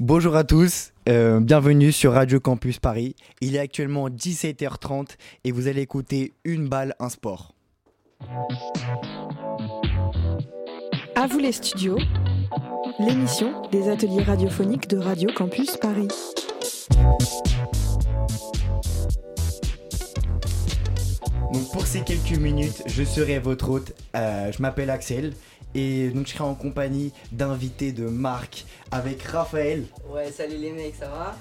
Bonjour à tous, euh, bienvenue sur Radio Campus Paris. Il est actuellement 17h30 et vous allez écouter Une balle, un sport. À vous les studios, l'émission des ateliers radiophoniques de Radio Campus Paris. Donc pour ces quelques minutes, je serai votre hôte. Euh, je m'appelle Axel et donc je serai en compagnie d'invités de Marc avec Raphaël, Ouais, salut les mecs, ça va?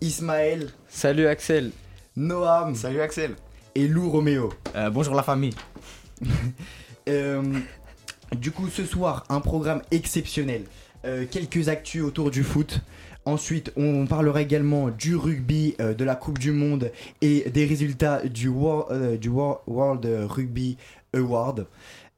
Ismaël, Salut Axel. Noam Salut Axel. et Lou Roméo. Euh, bonjour la famille. Euh, du coup, ce soir, un programme exceptionnel. Euh, quelques actus autour du foot. Ensuite, on parlera également du rugby, euh, de la Coupe du Monde et des résultats du, euh, World Rugby Award.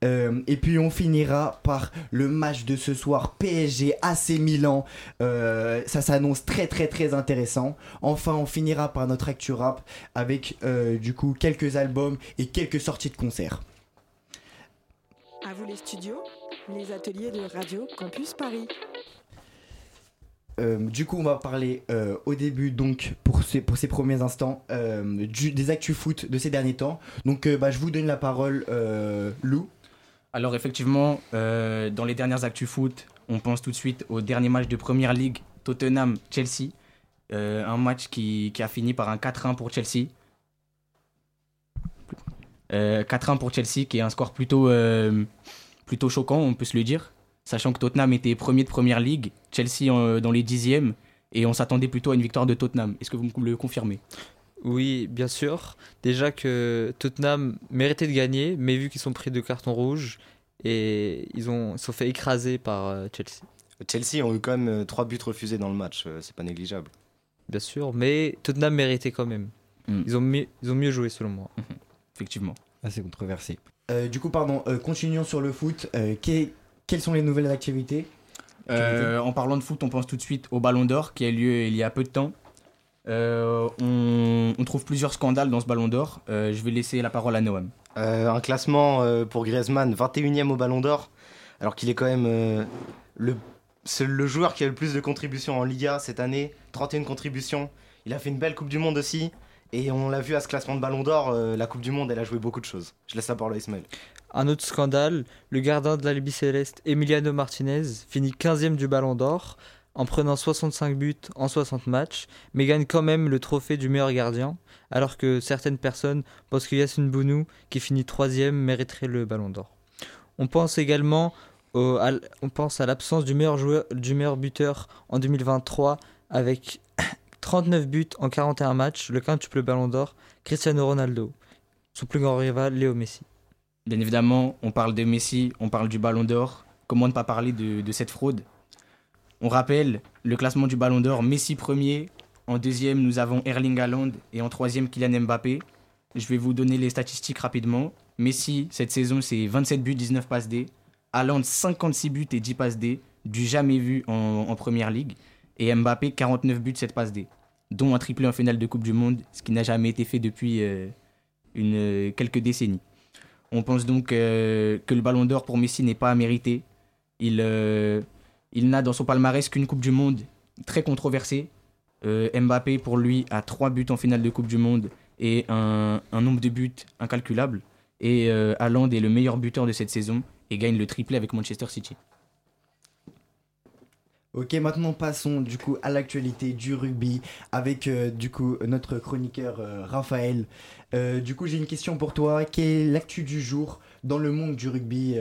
Euh, et puis on finira par le match de ce soir PSG AC Milan. Ça s'annonce très très très intéressant. Enfin, on finira par notre actu rap avec du coup quelques albums et quelques sorties de concerts. À vous les studios, les ateliers de Radio Campus Paris. Euh, du coup, on va parler euh, au début, donc, pour ces, premiers instants, euh, des actus foot de ces derniers temps. Donc, bah, je vous donne la parole, Lou. Alors effectivement, dans les dernières actus foot, on pense tout de suite au dernier match de Première Ligue, Tottenham-Chelsea. Un match qui, a fini par un 4-1 pour Chelsea. Euh, 4-1 pour Chelsea, qui est un score plutôt choquant, on peut se le dire. Sachant que Tottenham était premier de Première Ligue, Chelsea euh, dans les dixièmes, et on s'attendait plutôt à une victoire de Tottenham. Est-ce que vous me le confirmez? Oui, bien sûr. Déjà que Tottenham méritait de gagner, mais vu qu'ils sont pris de carton rouge et ils ont ils se sont fait écraser par euh, Chelsea. Chelsea ont eu quand même 3 buts refusés dans le match, euh, c'est pas négligeable. Bien sûr, mais Tottenham méritait quand même. Mm. Ils, ont mieux, ils ont mieux joué selon moi. Effectivement. Assez controversé. Euh, du coup, pardon, euh, continuons sur le foot. Euh, quelles sont les nouvelles activités Euh, en parlant de foot, on pense tout de suite au Ballon d'Or qui a eu lieu il y a peu de temps. Euh, on, on trouve plusieurs scandales dans ce Ballon d'Or. Euh, je vais laisser la parole à Noam. Euh, un classement euh, pour Griezmann, 21 e au Ballon d'Or, alors qu'il est quand même euh, le, c'est le joueur qui a le plus de contributions en Liga cette année, 31 contributions. Il a fait une belle Coupe du Monde aussi, et on l'a vu à ce classement de Ballon d'Or, euh, la Coupe du Monde, elle a joué beaucoup de choses. Je laisse la parole à Ismaël. Un autre scandale, le gardien de la Libye Céleste, Emiliano Martinez, finit 15e du Ballon d'Or en prenant 65 buts en 60 matchs, mais gagne quand même le trophée du meilleur gardien, alors que certaines personnes pensent que Yassine Bounou, qui finit 3e, mériterait le Ballon d'Or. On pense également au- à, on pense à l'absence du meilleur joueur, du meilleur buteur en 2023 avec 39 buts en 41 matchs, le quintuple Ballon d'Or, Cristiano Ronaldo. Son plus grand rival, Léo Messi. Bien évidemment, on parle de Messi, on parle du Ballon d'Or. Comment ne pas parler de, cette fraude? On rappelle le classement du Ballon d'Or Messi premier. En deuxième, nous avons Erling Haaland et en troisième, Kylian Mbappé. Je vais vous donner les statistiques rapidement. Messi, cette saison, c'est 27 buts, 19 passes D. Haaland, 56 buts et 10 passes D, du jamais vu en, première ligue. Et Mbappé, 49 buts, 7 passes D, dont un triplé en finale de Coupe du Monde, ce qui n'a jamais été fait depuis euh, euh, quelques décennies. On pense donc euh, que le ballon d'or pour Messi n'est pas à mériter. Il, euh, il n'a dans son palmarès qu'une Coupe du Monde très controversée. Euh, Mbappé, pour lui, a 3 buts en finale de Coupe du Monde et un, nombre de buts incalculable. Et Haaland est le meilleur buteur de cette saison et gagne le triplé avec Manchester City. Ok, maintenant passons du coup à l'actualité du rugby avec euh, du coup notre chroniqueur euh, Raphaël. Euh, du coup, j'ai une question pour toi. Quelle est l'actu du jour dans le monde du rugby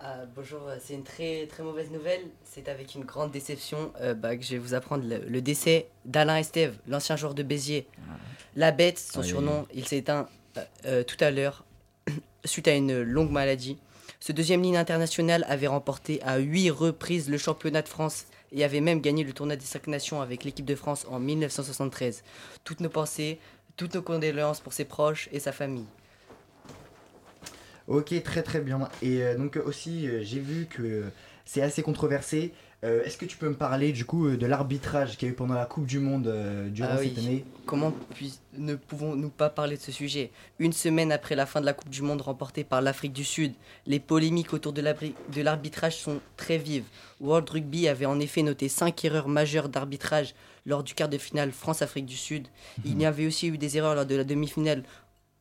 Ah, Bonjour, c'est une très très mauvaise nouvelle. C'est avec une grande déception bah, que je vais vous apprendre le, le décès d'Alain Estève, l'ancien joueur de Béziers. La bête, son surnom, il s'est éteint tout à l'heure suite à une longue maladie. Ce deuxième ligne international avait remporté à huit reprises le championnat de France et avait même gagné le tournoi des cinq nations avec l'équipe de France en 1973. Toutes nos pensées, toutes nos condoléances pour ses proches et sa famille. Ok, très très bien. Et euh, donc aussi, euh, j'ai vu que euh, c'est assez controversé. Euh, Est-ce que tu peux me parler du coup euh, de l'arbitrage qu'il y a eu pendant la Coupe du Monde euh, durant Ah cette année? Comment ne pouvons-nous pas parler de ce sujet? Une semaine après la fin de la Coupe du Monde remportée par l'Afrique du Sud, les polémiques autour de l'arbitrage sont très vives. World Rugby avait en effet noté 5 erreurs majeures d'arbitrage lors du quart de finale France-Afrique du Sud. Il y avait aussi eu des erreurs lors de la demi-finale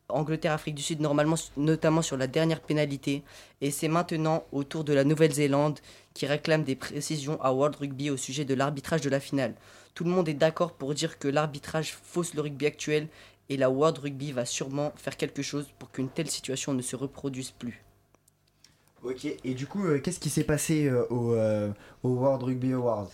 Angleterre-Afrique du Sud, normalement, notamment sur la dernière pénalité. Et c'est maintenant au tour de la Nouvelle-Zélande qui réclame des précisions à World Rugby au sujet de l'arbitrage de la finale. Tout le monde est d'accord pour dire que l'arbitrage fausse le rugby actuel et la World Rugby va sûrement faire quelque chose pour qu'une telle situation ne se reproduise plus. Ok, et du coup, euh, qu'est-ce qui s'est passé euh, au, euh, au World Rugby Awards?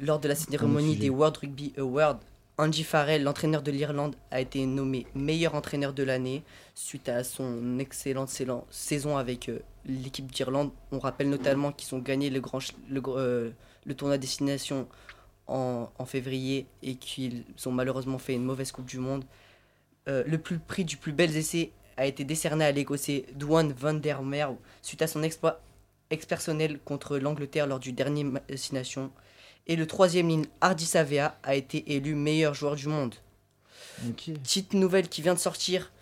Lors de la cérémonie des World Rugby Awards, Andy Farrell, l'entraîneur de l'Irlande, a été nommé meilleur entraîneur de l'année suite à son excellente saison avec euh, l'équipe d'Irlande. On rappelle notamment qu'ils ont gagné le, grand, euh, le tournoi destination en, en février et qu'ils ont malheureusement fait une mauvaise Coupe du Monde. Euh, le plus prix du plus bel essai a été décerné à l'Écossais Dwan van der Merwe suite à son exploit ex-personnel contre l'Angleterre lors du dernier destination. Et le troisième ligne, Hardy Savea, a été élu meilleur joueur du monde. Petite nouvelle qui vient de sortir,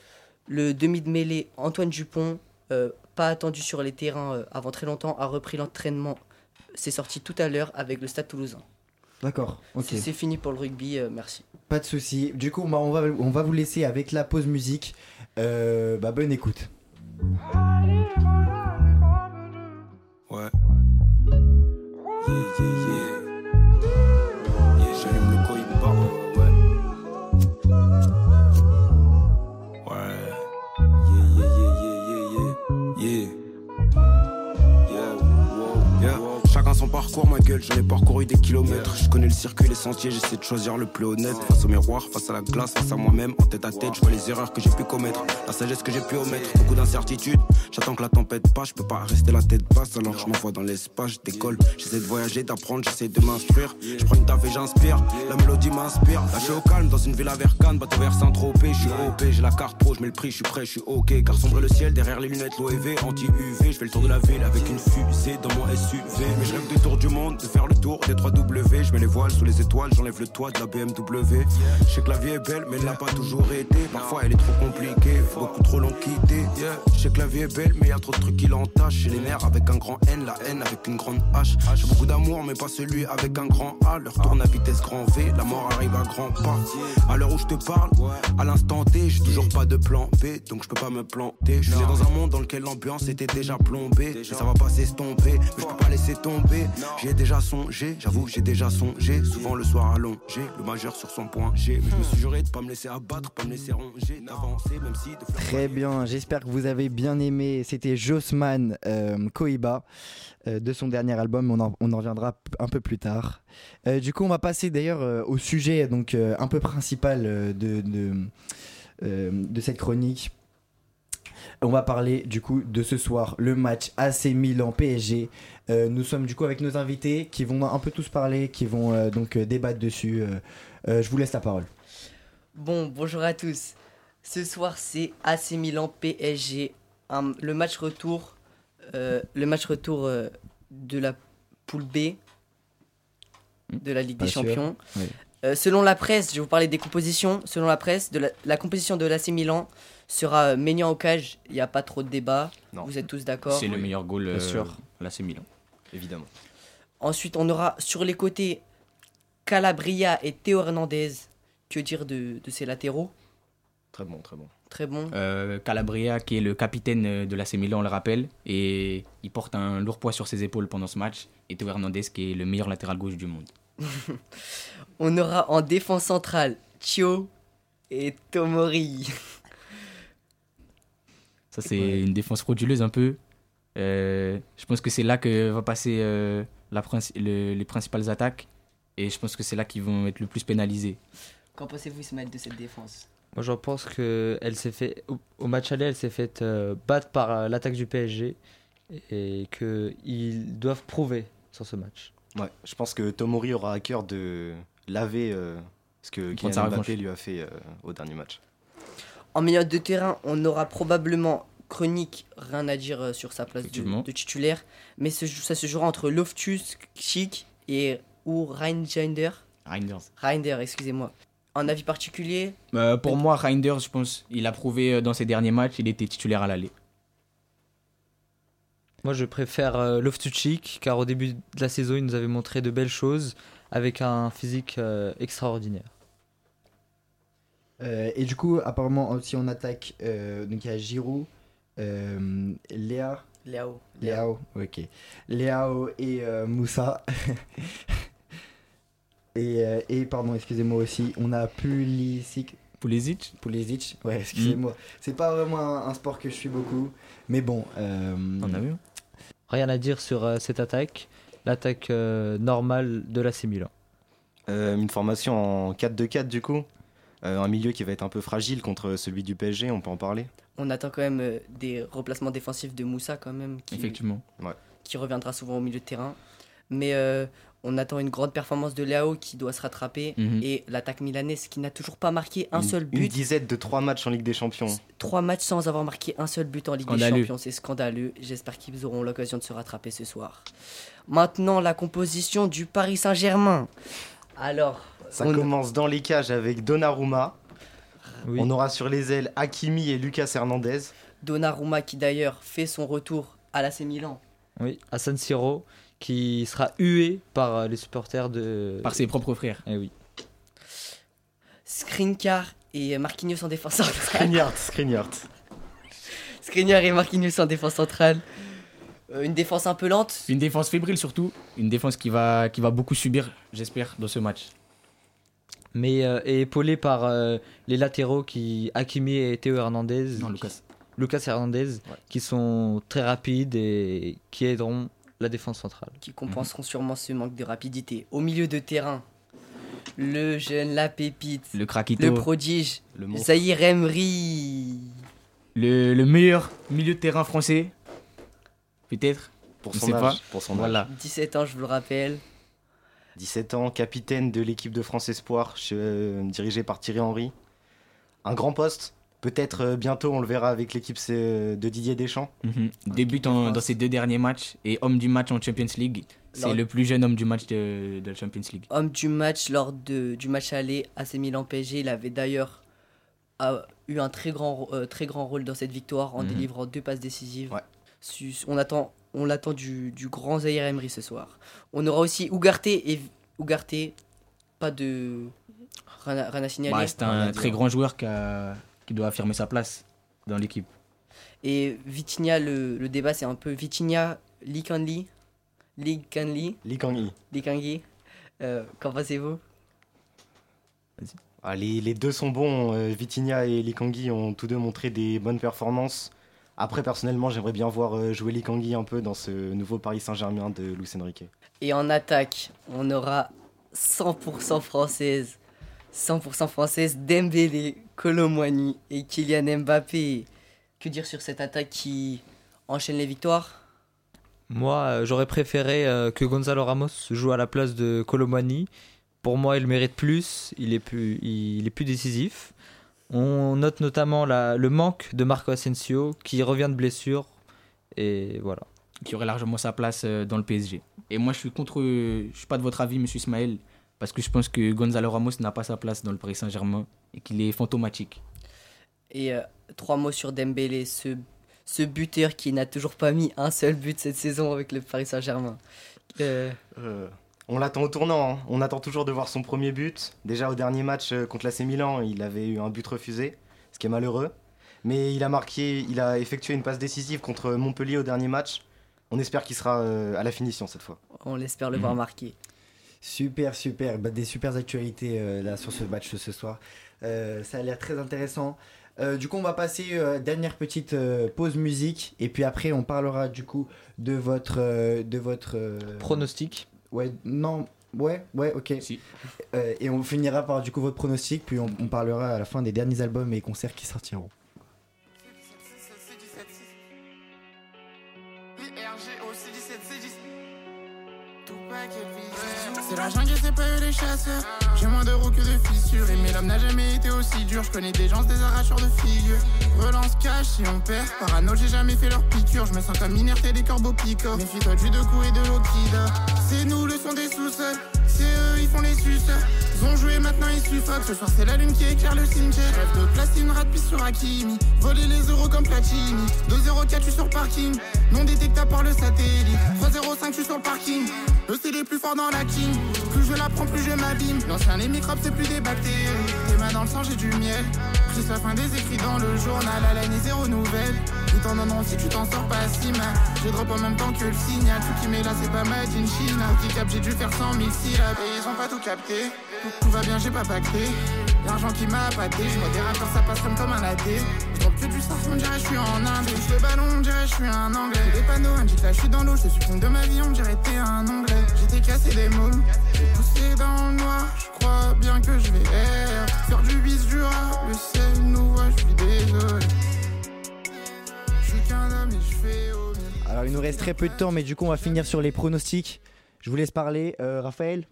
le demi de mêlée Antoine Dupont, euh, pas attendu sur les terrains euh, avant très longtemps, a repris l'entraînement. C'est sorti tout à l'heure avec le Stade Toulousain. D'accord, ok. C'est- fini pour le rugby, euh, merci. Pas de souci. Du coup, bah, on, va, on va vous laisser avec la pause musique. Euh, bah, bonne écoute. Ouais. Yeah, yeah. Yeah, parcouru des Je connais le circuit, les sentiers, j'essaie de choisir le plus honnête. Face au miroir, face à la glace, face à moi-même, en tête à tête, je vois les erreurs que j'ai pu commettre, la sagesse que j'ai pu omettre, beaucoup d'incertitudes. J'attends que la tempête passe, je peux pas rester la tête basse, alors je m'envoie dans l'espace, je décolle. J'essaie de voyager, d'apprendre, j'essaie de m'instruire. Je prends une taf et j'inspire, la mélodie m'inspire. Suis au calme, dans une ville à Vercane, bateau vers Saint-Tropez. Je OP, j'ai la carte pro, je mets le prix, je suis prêt, je suis ok. Car sombre le ciel, derrière les lunettes, l'OEV, anti-UV. Je fais le tour de la ville avec une fusée dans mon SUV. Mais je rêve tour du monde, de faire le tour des 3 Je mets les voiles sous les étoiles, j'enlève le toit de la BMW. La vie est belle, mais elle n'a pas toujours été. Parfois trop quitté. Je sais que la vie est belle, mais y a trop de trucs qui l'entachent. J'ai les nerfs avec un grand N, la haine avec une grande H. J'ai beaucoup d'amour, mais pas celui avec un grand A. Leur tourne à vitesse grand V, la mort arrive à grands pas. À l'heure où je te parle, à l'instant T, j'ai toujours pas de plan B, donc je peux pas me planter. Je suis dans un monde dans lequel l'ambiance était déjà plombée. Mais ça va pas s'estomper, mais je peux pas laisser tomber. J'y ai déjà songé, j'avoue, j'ai déjà songé. Souvent le soir allongé, le majeur sur son point G. Mais je me suis juré de pas me laisser abattre, pas me laisser ronger, d'avancer, même si de fleurs Bien, j'espère que vous avez bien aimé. C'était Josman euh, Koiba euh, de son dernier album. On en, reviendra un peu plus tard. Euh, du coup, on va passer d'ailleurs euh, au sujet donc un peu principal de, de, de cette chronique. On va parler du coup de ce soir, le match AC Milan PSG. Nous sommes du coup avec nos invités qui vont un peu tous parler, qui vont donc débattre dessus. Je vous laisse la parole. Bon, bonjour à tous. Ce soir, c'est AC Milan PSG, un- le match retour, euh, le match retour euh, de la poule B de la Ligue Pas des sûr. Champions. Oui. Euh, selon la presse, je vais vous parler des compositions. Selon la presse, de la, la composition de l'AC Milan sera euh, Maignan au cage. Il n'y a pas trop de débat. Non. Vous êtes tous d'accord C'est le meilleur goal, euh, là c'est Milan. Évidemment. Ensuite, on aura sur les côtés Calabria et Théo Hernandez. Que dire de, de ces latéraux? Très bon, très bon. Très bon. Euh, Calabria, qui est le capitaine euh, de l'AC Milan, on le rappelle, et il porte un lourd poids sur ses épaules pendant ce match. Et Théo Hernandez, qui est le meilleur latéral gauche du monde. On aura en défense centrale Chio et Tomori. Ça, c'est une défense frauduleuse un peu. Euh, je pense que c'est là que va passer euh, la princi- le- les principales attaques. Et je pense que c'est là qu'ils vont être le plus pénalisés. Qu'en pensez-vous, Ismaël, de cette défense? Moi, je pense que elle s'est fait au, match aller, elle s'est fait euh, battre par euh, l'attaque du PSG et que ils doivent prouver sur ce match. Ouais, je pense que Tomori aura à cœur de laver euh, ce que Kylian Mbappé revanche. lui a fait euh, au dernier match. En milieu de terrain, on aura probablement chronique, rien à dire euh, sur sa place de, titulaire. Mais ce- ça se jouera entre Loftus, Chic et ou Reinders. Reinders. Reinder, excusez-moi. Un avis particulier Euh, pour moi, Reinders, je pense, il a prouvé euh, dans ses derniers matchs, il était titulaire à l'aller. Moi, je préfère euh, Loftus-Cheek car au début de la saison, il nous avait montré de belles choses avec un physique euh, extraordinaire. Euh, et du coup, apparemment, aussi on attaque. euh, donc il y a Giroud, euh, Léa. Léao. Léao, ok. Léao et euh, Moussa. et, euh, et, pardon, excusez-moi aussi, on a Pulisic. Pulisic Pulisic, ouais, excusez-moi. C'est pas vraiment un, un sport que je suis beaucoup, mais bon. euh, On a vu Rien à dire sur euh, cette attaque, l'attaque euh, normale de l'AC Milan. Euh, une formation en 4-2-4 du coup. Euh, un milieu qui va être un peu fragile contre celui du PSG, on peut en parler. On attend quand même euh, des replacements défensifs de Moussa quand même, qui, Effectivement. qui reviendra souvent au milieu de terrain. Mais euh, on attend une grande performance de Léao qui doit se rattraper. Mhm. Et l'attaque milanaise qui n'a toujours pas marqué un Une- seul Une but. dizaine de 3 matchs en Ligue des Champions. Trois matchs sans avoir marqué un seul but en Ligue des. Champions, c'est scandaleux. J'espère qu'ils auront l'occasion de se rattraper ce soir. Maintenant, la composition du Paris Saint-Germain. Alors, Ça on- commence dans les cages avec Donnarumma. Oui. On aura sur les ailes Hakimi et Lucas Hernandez. Donnarumma qui d'ailleurs fait son retour à l'AC Milan. Oui, à San Siro, qui sera hué par euh, les supporters de. Par ses propres frères. Eh oui. Skriniar et Marquinhos en défense centrale. Skriniar, Skriniar. Skriniar et Marquinhos en défense centrale. Euh, une défense un peu lente. Une défense fébrile surtout. Une défense qui va, qui va beaucoup subir, j'espère, dans ce match. Mais euh, et épaulé par euh, les latéraux qui Hakimi et Théo Hernandez. Non, Lucas. Lucas Hernandez, qui sont très rapides et qui aideront la défense centrale. qui compenseront sûrement ce manque de rapidité. Au milieu de terrain, le jeune, la pépite, Le Krakito. le prodige, Le. Zahir Emery. le, le meilleur milieu de terrain français. Peut-être. Pour son âge. pas. Pour son âge. Voilà. 17 ans, je vous le rappelle. 17 ans, capitaine de l'équipe de France Espoir, euh, dirigé par Thierry Henry. Un grand poste. Peut-être euh, bientôt, on le verra avec l'équipe c'est, de Didier Deschamps. Débute en- dans ses deux derniers matchs et homme du match en Champions League. C'est Lors- le plus jeune homme du match de, de la Champions League. Homme du match lors de, du match aller AC Milan PSG. Il avait d'ailleurs a eu un très grand, euh, très grand rôle dans cette victoire en Mhm. délivrant deux passes décisives. Ouais. On attend, on l'attend du, du grand Zahir Emery ce soir. On aura aussi Ugarte et Ugarte. Pas de rien à, rien à signaler. Bah, c'est un très grand joueur qui, a- qui doit affirmer sa place dans l'équipe. Et Vitinha, le, le débat, c'est un peu Vitinha, Lee Canley, Lee? Kangui. Euh, Qu'en pensez-vous? Ah, les, les deux sont bons. euh, Vitinha et Lee ont tous deux montré des bonnes performances. Après, personnellement, j'aimerais bien voir euh, jouer Lee un peu dans ce nouveau Paris Saint-Germain de Luis Enrique. Et en attaque, on aura 100% française. 100% française, Dembélé, Colomwani et Kylian Mbappé. Que dire sur cette attaque qui enchaîne les victoires? Moi, euh, j'aurais préféré euh, que Gonzalo Ramos joue à la place de Colomani. Pour moi, il mérite plus, il est plus, il est plus décisif. On note notamment la- le manque de Marco Asensio qui revient de blessure. Et voilà. Qui aurait largement sa place euh, dans le PSG. Et moi, je suis contre. Je suis pas de votre avis, monsieur Ismaël. Parce que je pense que Gonzalo Ramos n'a pas sa place dans le Paris Saint-Germain et qu'il est fantomatique. Et euh, trois mots sur Dembélé, ce, ce buteur qui n'a toujours pas mis un seul but cette saison avec le Paris Saint-Germain. Euh, Euh, on l'attend au tournant. hein. On attend toujours de voir son premier but. Déjà au dernier match euh, contre l'AC Milan, il avait eu un but refusé, ce qui est malheureux. Mais il a marqué, il a effectué une passe décisive contre Montpellier au dernier match. On espère qu'il sera euh, à la finition cette fois. on l'espère le Mhm. voir marquer. Super, super. Bah, des super actualités euh, là sur ce match de ce soir. Euh, ça a l'air très intéressant. Euh, du coup, on va passer euh, dernière petite euh, pause musique et puis après, on parlera du coup de votre euh, de votre euh, Pronostic. Ouais, non, ouais, ouais, ok. Si. Euh, et on finira par du coup votre pronostic, puis on, on parlera à la fin des derniers albums et concerts qui sortiront. C'est la jungle c'est pas eux les chasseurs. J'ai moins d'euros que de fissures. Et mais l'homme n'a jamais été aussi dur. Je connais des gens, c'est des arracheurs de figures. Relance cash si on perd. Parano, j'ai jamais fait leur piqûre. Je me sens comme inerte des corbeaux picots. Méfie-toi du deux coups et de l'Okida. C'est nous le son des sous-sols. C'est eux, ils font les suceurs. Ils ont joué, maintenant ils suffoquent. Ce soir, c'est la lune qui éclaire le cimetière. Rêve de placer une rate piste sur Hakimi. Voler les euros comme Platini. 2,04, je suis sur parking. Non détectable par le satellite. 3,05, je suis sur le parking. Eux, c'est les plus forts dans la team. Plus je la prends, plus je m'abîme. L'ancien, les microbes, c'est plus des bactéries. Tes mains dans le sang, j'ai du miel. Juste la fin des écrits dans le journal. À la zéro nouvelle. Ils t'en donneront si tu t'en sors pas si mal. Je drop en même temps que le signal. Tout qui met là, c'est pas made in. Qui cap, j'ai dû faire 100 000 syllabes. Et ils ont pas tout capté. Tout va bien, j'ai pas pacté. L'argent qui m'a appâté. Je des rappeurs, ça passe comme un AD. Je drop que du sars, on dirait je suis en Inde. Je le ballon, on dirait je suis un anglais. Des panneaux indiquent là, je suis dans l'eau. Je suis fond de ma vie, on dirait t'es un anglais. J'étais cassé des mômes. J'ai poussé dans le noir. Je crois bien que je vais. Faire du bis du rat. Le ciel nous voit, je suis désolé. Je suis qu'un homme et je fais au mieux. Alors il nous reste très peu de temps, mais du coup on va finir sur les pronostics. Je vous laisse parler, Euh, Raphaël.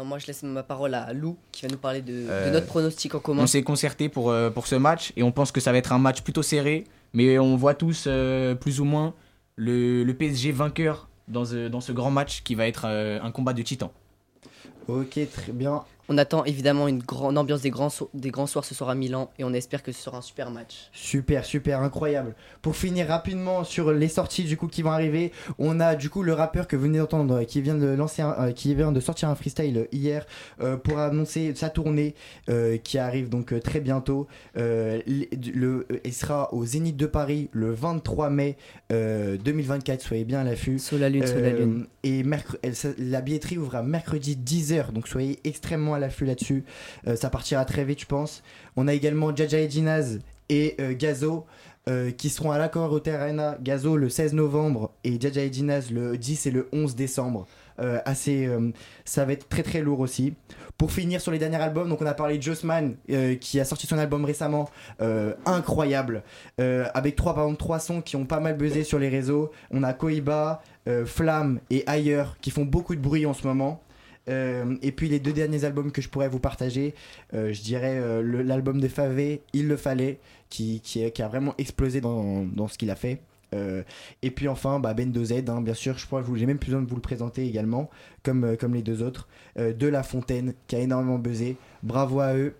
Non, moi je laisse ma parole à Lou qui va nous parler de, de Euh, notre pronostic en commun. On s'est concerté pour, euh, pour ce match et on pense que ça va être un match plutôt serré, mais on voit tous euh, plus ou moins le, le PSG vainqueur dans ce, dans ce grand match qui va être euh, un combat de titans. Ok, très bien. On attend évidemment une grande ambiance des grands, so- des grands soirs ce soir à Milan et on espère que ce sera un super match. Super, super, incroyable. Pour finir rapidement sur les sorties du coup qui vont arriver, on a du coup le rappeur que vous venez d'entendre euh, qui vient de lancer, un- euh, qui vient de sortir un freestyle hier euh, pour annoncer sa tournée euh, qui arrive donc très bientôt. Le, il sera au Zénith de Paris le 23 mai euh, 2024. Soyez bien à l'affût. Sous la lune, sous la lune. Et la billetterie ouvre à mercredi 10h, donc soyez extrêmement à l'affût là-dessus. Euh, ça partira très vite, je pense. On a également Jaja Edinaz et euh, Gazo euh, qui seront à l'Accor Hotel Arena. Gazo le 16 novembre et Jaja Edinaz le 10 et le 11 décembre. Assez, ça va être très très lourd aussi. Pour finir sur les derniers albums, donc on a parlé de Jossman qui a sorti son album récemment, incroyable, avec trois par trois sons qui ont pas mal buzzé sur les réseaux. On a Koiba, Flamme et Ailleurs qui font beaucoup de bruit en ce moment. Euh, et puis les deux derniers albums que je pourrais vous partager, euh, je dirais euh, l'album de Favé, Il le fallait, qui, a vraiment explosé dans, ce qu'il a fait. Et puis enfin, bah, Bendo Z, hein, bien sûr, je crois que j'ai même plus besoin de vous le présenter également, comme, comme les deux autres. De La Fontaine, qui a énormément buzzé. Bravo à eux.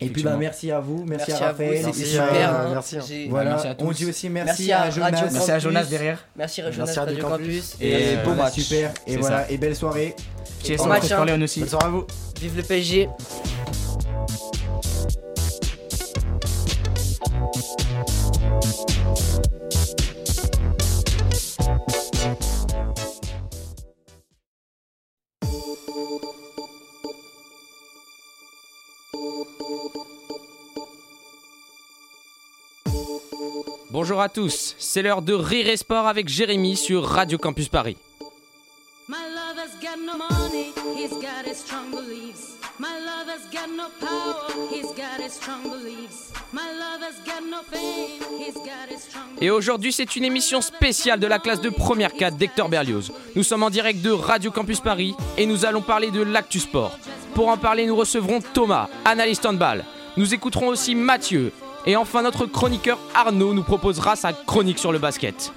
Et puis bah, merci à vous, merci, Merci à à vous, Raphaël. super. merci, hein. J'ai- Voilà, Merci à tous. on dit aussi merci, Merci à, à Jonas. Radio Merci à Jonas derrière. Merci Jonas Merci à Radio Radio Campus. Et, Et euh, beau match. Super, et voilà, ça. et belle soirée. Cheers, on match, hein. Léon aussi. Bonne soirée à vous. Vive le PSG. Bonjour à tous, c'est l'heure de Rire et Sport avec Jérémy sur Radio Campus Paris. My lover's got no money, he's got his strong beliefs. My lover's got no power, he's got his strong beliefs. My lover's got no fame, he's got his strong Et aujourd'hui, c'est une émission spéciale de la classe de première 4 d'Hector Berlioz. Nous sommes en direct de Radio Campus Paris et nous allons parler de l'actu sport. Pour en parler, nous recevrons Thomas, analyste handball. Nous écouterons aussi Mathieu. Et enfin, notre chroniqueur Arnaud nous proposera sa chronique sur le basket.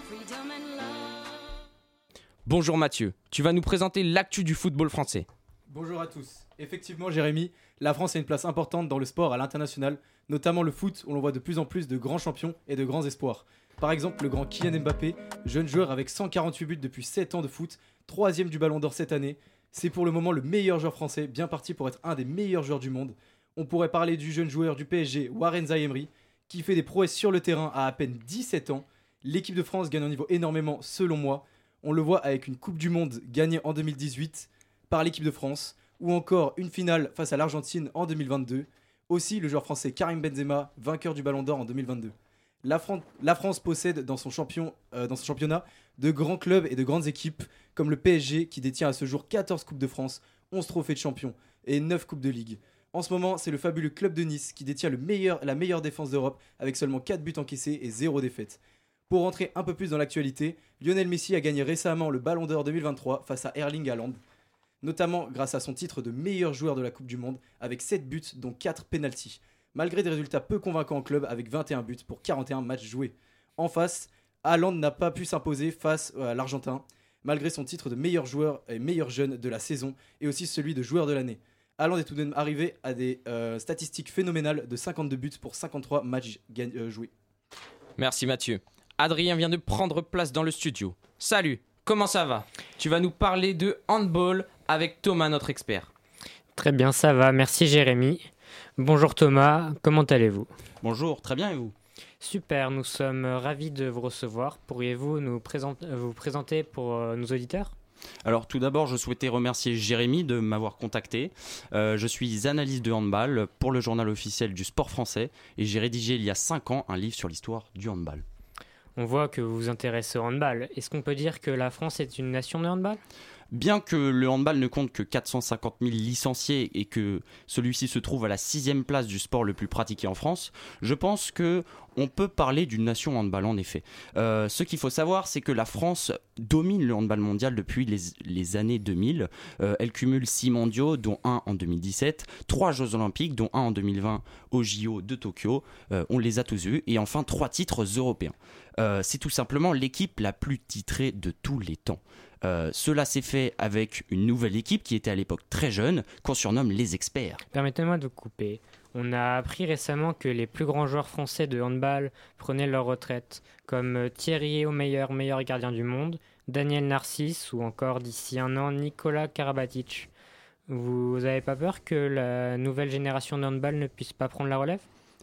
Bonjour Mathieu, tu vas nous présenter l'actu du football français. Bonjour à tous. Effectivement, Jérémy, la France a une place importante dans le sport à l'international, notamment le foot, où l'on voit de plus en plus de grands champions et de grands espoirs. Par exemple, le grand Kylian Mbappé, jeune joueur avec 148 buts depuis 7 ans de foot, troisième du Ballon d'Or cette année. C'est pour le moment le meilleur joueur français, bien parti pour être un des meilleurs joueurs du monde. On pourrait parler du jeune joueur du PSG, Warren Zaïemri, qui fait des prouesses sur le terrain à à peine 17 ans. L'équipe de France gagne en niveau énormément, selon moi. On le voit avec une Coupe du Monde gagnée en 2018 par l'équipe de France, ou encore une finale face à l'Argentine en 2022. Aussi le joueur français Karim Benzema, vainqueur du Ballon d'Or en 2022. La, Fran- la France possède dans son, euh, dans son championnat de grands clubs et de grandes équipes, comme le PSG qui détient à ce jour 14 Coupes de France, 11 trophées de champion et 9 Coupes de Ligue. En ce moment, c'est le fabuleux club de Nice qui détient la meilleure défense d'Europe avec seulement 4 buts encaissés et 0 défaite. Pour rentrer un peu plus dans l'actualité, Lionel Messi a gagné récemment le Ballon d'Or 2023 face à Erling Haaland. notamment grâce à son titre de meilleur joueur de la Coupe du Monde avec 7 buts dont 4 pénalties. Malgré des résultats peu convaincants en club avec 21 buts pour 41 matchs joués. En face, Haaland n'a pas pu s'imposer face à l'Argentin, malgré son titre de meilleur joueur et meilleur jeune de la saison et aussi celui de joueur de l'année. Haaland est tout de même arrivé à des euh, statistiques phénoménales de 52 buts pour 53 matchs euh, joués. Merci Mathieu. Adrien vient de prendre place dans le studio. Salut, comment ça va? Tu vas nous parler de handball avec Thomas, notre expert. Très bien, ça va. Merci Jérémy. Bonjour Thomas, comment allez-vous? Bonjour, très bien et vous? Super, nous sommes ravis de vous recevoir. Pourriez-vous nous présent- euh, vous présenter pour euh, nos auditeurs? Alors tout d'abord, je souhaitais remercier Jérémy de m'avoir contacté. Euh, je suis analyste de handball pour le journal officiel du sport français et j'ai rédigé il y a 5 ans un livre sur l'histoire du handball. On voit que vous vous intéressez au handball. Est-ce qu'on peut dire que la France est une nation de handball? Bien que le handball ne compte que 450 000 licenciés et que celui-ci se trouve à la sixième place du sport le plus pratiqué en France, je pense que on peut parler d'une nation handball en effet. Euh, ce qu'il faut savoir, c'est que la France domine le handball mondial depuis les, années 2000. Euh, elle cumule 6 mondiaux, dont un en 2017, 3 Jeux olympiques, dont un en 2020 au JO de Tokyo. Euh, on les a tous eus. Et enfin, 3 titres européens. C'est tout simplement l'équipe la plus titrée de tous les temps. Euh, cela s'est fait avec une nouvelle équipe qui était à l'époque très jeune, qu'on surnomme les experts. Permettez-moi de couper. On a appris récemment que les plus grands joueurs français de handball prenaient leur retraite, comme euh, Thierry Omeyer, meilleur gardien du monde, Daniel Narcisse ou encore d'ici un an Nicolas Karabatic. Vous n'avez pas peur que la nouvelle génération de handball ne puisse pas prendre la relève?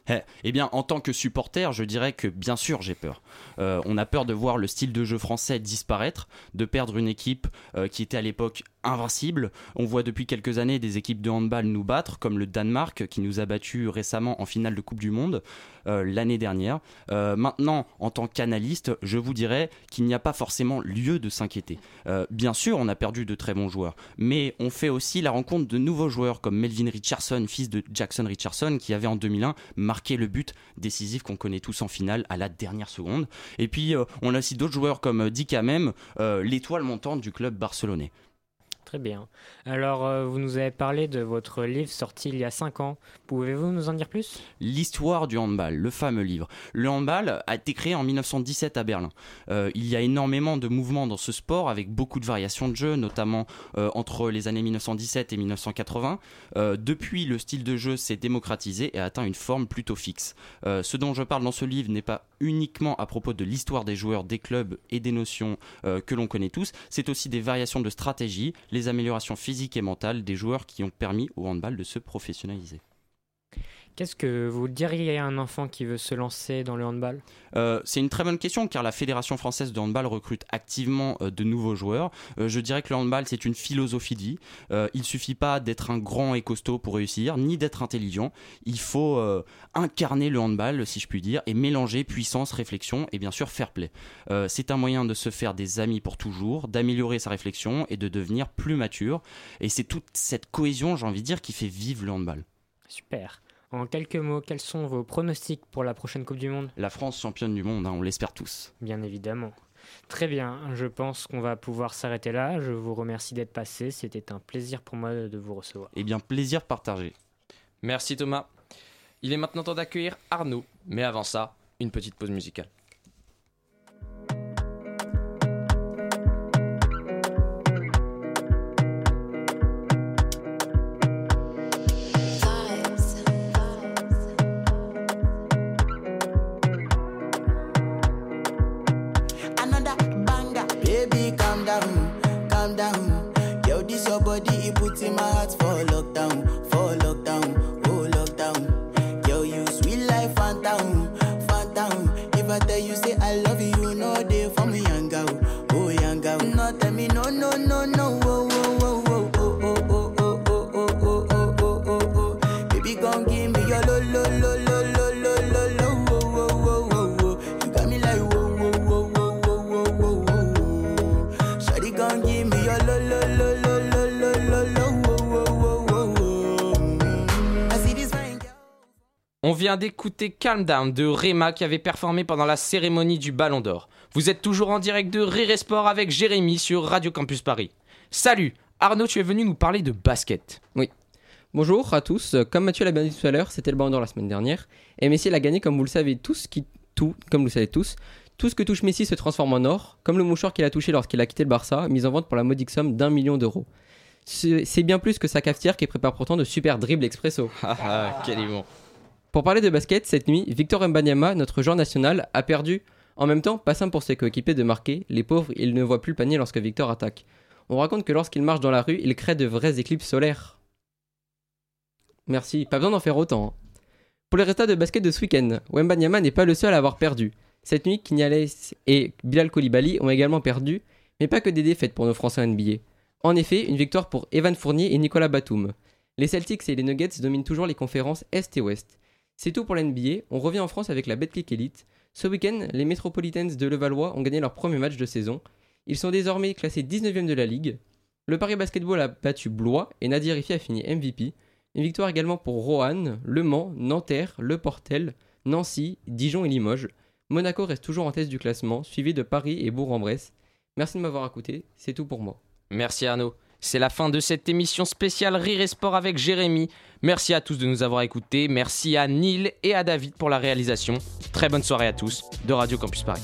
Eh, eh bien, en tant que supporter, je dirais que bien sûr j'ai peur. Euh, on a peur de voir le style de jeu français disparaître, de perdre une équipe euh, qui était à l'époque invincible. On voit depuis quelques années des équipes de handball nous battre, comme le Danemark qui nous a battus récemment en finale de Coupe du Monde euh, l'année dernière. Euh, maintenant, en tant qu'analyste, je vous dirais qu'il n'y a pas forcément lieu de s'inquiéter. Euh, bien sûr, on a perdu de très bons joueurs, mais on fait aussi la rencontre de nouveaux joueurs comme Melvin Richardson, fils de Jackson Richardson, qui avait en 2001 marqué le but décisif qu'on connaît tous en finale à la dernière seconde. Et puis, on a aussi d'autres joueurs comme Dick Hamem, l'étoile montante du club barcelonais. Très bien. Alors, euh, vous nous avez parlé de votre livre sorti il y a 5 ans. Pouvez-vous nous en dire plus? L'histoire du handball, le fameux livre. Le handball a été créé en 1917 à Berlin. Euh, il y a énormément de mouvements dans ce sport avec beaucoup de variations de jeu, notamment euh, entre les années 1917 et 1980. Euh, depuis, le style de jeu s'est démocratisé et a atteint une forme plutôt fixe. Ce dont je parle dans ce livre n'est pas uniquement à propos de l'histoire des joueurs, des clubs et des notions que l'on connaît tous, c'est aussi des variations de stratégie, les améliorations physiques et mentales des joueurs qui ont permis au handball de se professionnaliser. Qu'est-ce que vous diriez à un enfant qui veut se lancer dans le handball? Euh, c'est une très bonne question car la Fédération française de handball recrute activement euh, de nouveaux joueurs. Euh, je dirais que le handball c'est une philosophie de vie. Il suffit pas d'être un grand et costaud pour réussir, ni d'être intelligent. Il faut incarner le handball, si je puis dire, et mélanger puissance, réflexion et bien sûr fair play. C'est un moyen de se faire des amis pour toujours, d'améliorer sa réflexion et de devenir plus mature. Et c'est toute cette cohésion, j'ai envie de dire, qui fait vivre le handball. Super. En quelques mots, quels sont vos pronostics pour la prochaine Coupe du Monde? La France championne du monde, hein, on l'espère tous. Bien évidemment. Très bien, je pense qu'on va pouvoir s'arrêter là. Je vous remercie d'être passé. C'était un plaisir pour moi de vous recevoir. Eh bien, plaisir partagé. Merci Thomas. Il est maintenant temps d'accueillir Arnaud, mais avant ça, une petite pause musicale. In my heart vient d'écouter Calm Down de Rema qui avait performé pendant la cérémonie du Ballon d'Or. Vous êtes toujours en direct de Rire Sport avec Jérémy sur Radio Campus Paris. Salut Arnaud, tu es venu nous parler de basket. Oui. Bonjour à tous. Comme Mathieu l'a bien dit tout à l'heure, c'était le Ballon d'Or la semaine dernière. Et Messi l'a gagné, comme vous le savez tous, qui, tout, comme vous le savez tous. Tout ce que touche Messi se transforme en or, comme le mouchoir qu'il a touché lorsqu'il a quitté le Barça, mis en vente pour la modique somme d'un million d'euros. C'est bien plus que sa cafetière qui prépare pourtant de super dribbles expresso. Ah, quel élément. Pour parler de basket, cette nuit, Victor Mbanyama, notre joueur national, a perdu. En même temps, pas simple pour ses coéquipiers de marquer. Les pauvres, ils ne voient plus le panier lorsque Victor attaque. On raconte que lorsqu'il marche dans la rue, il crée de vraies éclipses solaires. Merci, pas besoin d'en faire autant. hein. Pour les résultats de basket de ce week-end, Wembanyama n'est pas le seul à avoir perdu. Cette nuit, Kinyales et Bilal Koulibaly ont également perdu, mais pas que des défaites pour nos Français NBA. En effet, une victoire pour Evan Fournier et Nicolas Batum. Les Celtics et les Nuggets dominent toujours les conférences Est et Ouest. C'est tout pour l'NBA, on revient en France avec la Betclic Elite. Ce week-end, les Metropolitans de Levallois ont gagné leur premier match de saison. Ils sont désormais classés 19e de la ligue. Le Paris Basketball a battu Blois et Nadir Rifi a fini MVP. Une victoire également pour Roanne, Le Mans, Nanterre, Le Portel, Nancy, Dijon et Limoges. Monaco reste toujours en tête du classement, suivi de Paris et Bourg-en-Bresse. Merci de m'avoir écouté, c'est tout pour moi. Merci Arnaud. C'est la fin de cette émission spéciale Rire et Sport avec Jérémy. Merci à tous de nous avoir écoutés. Merci à Neil et à David pour la réalisation. Très bonne soirée à tous de Radio Campus Paris.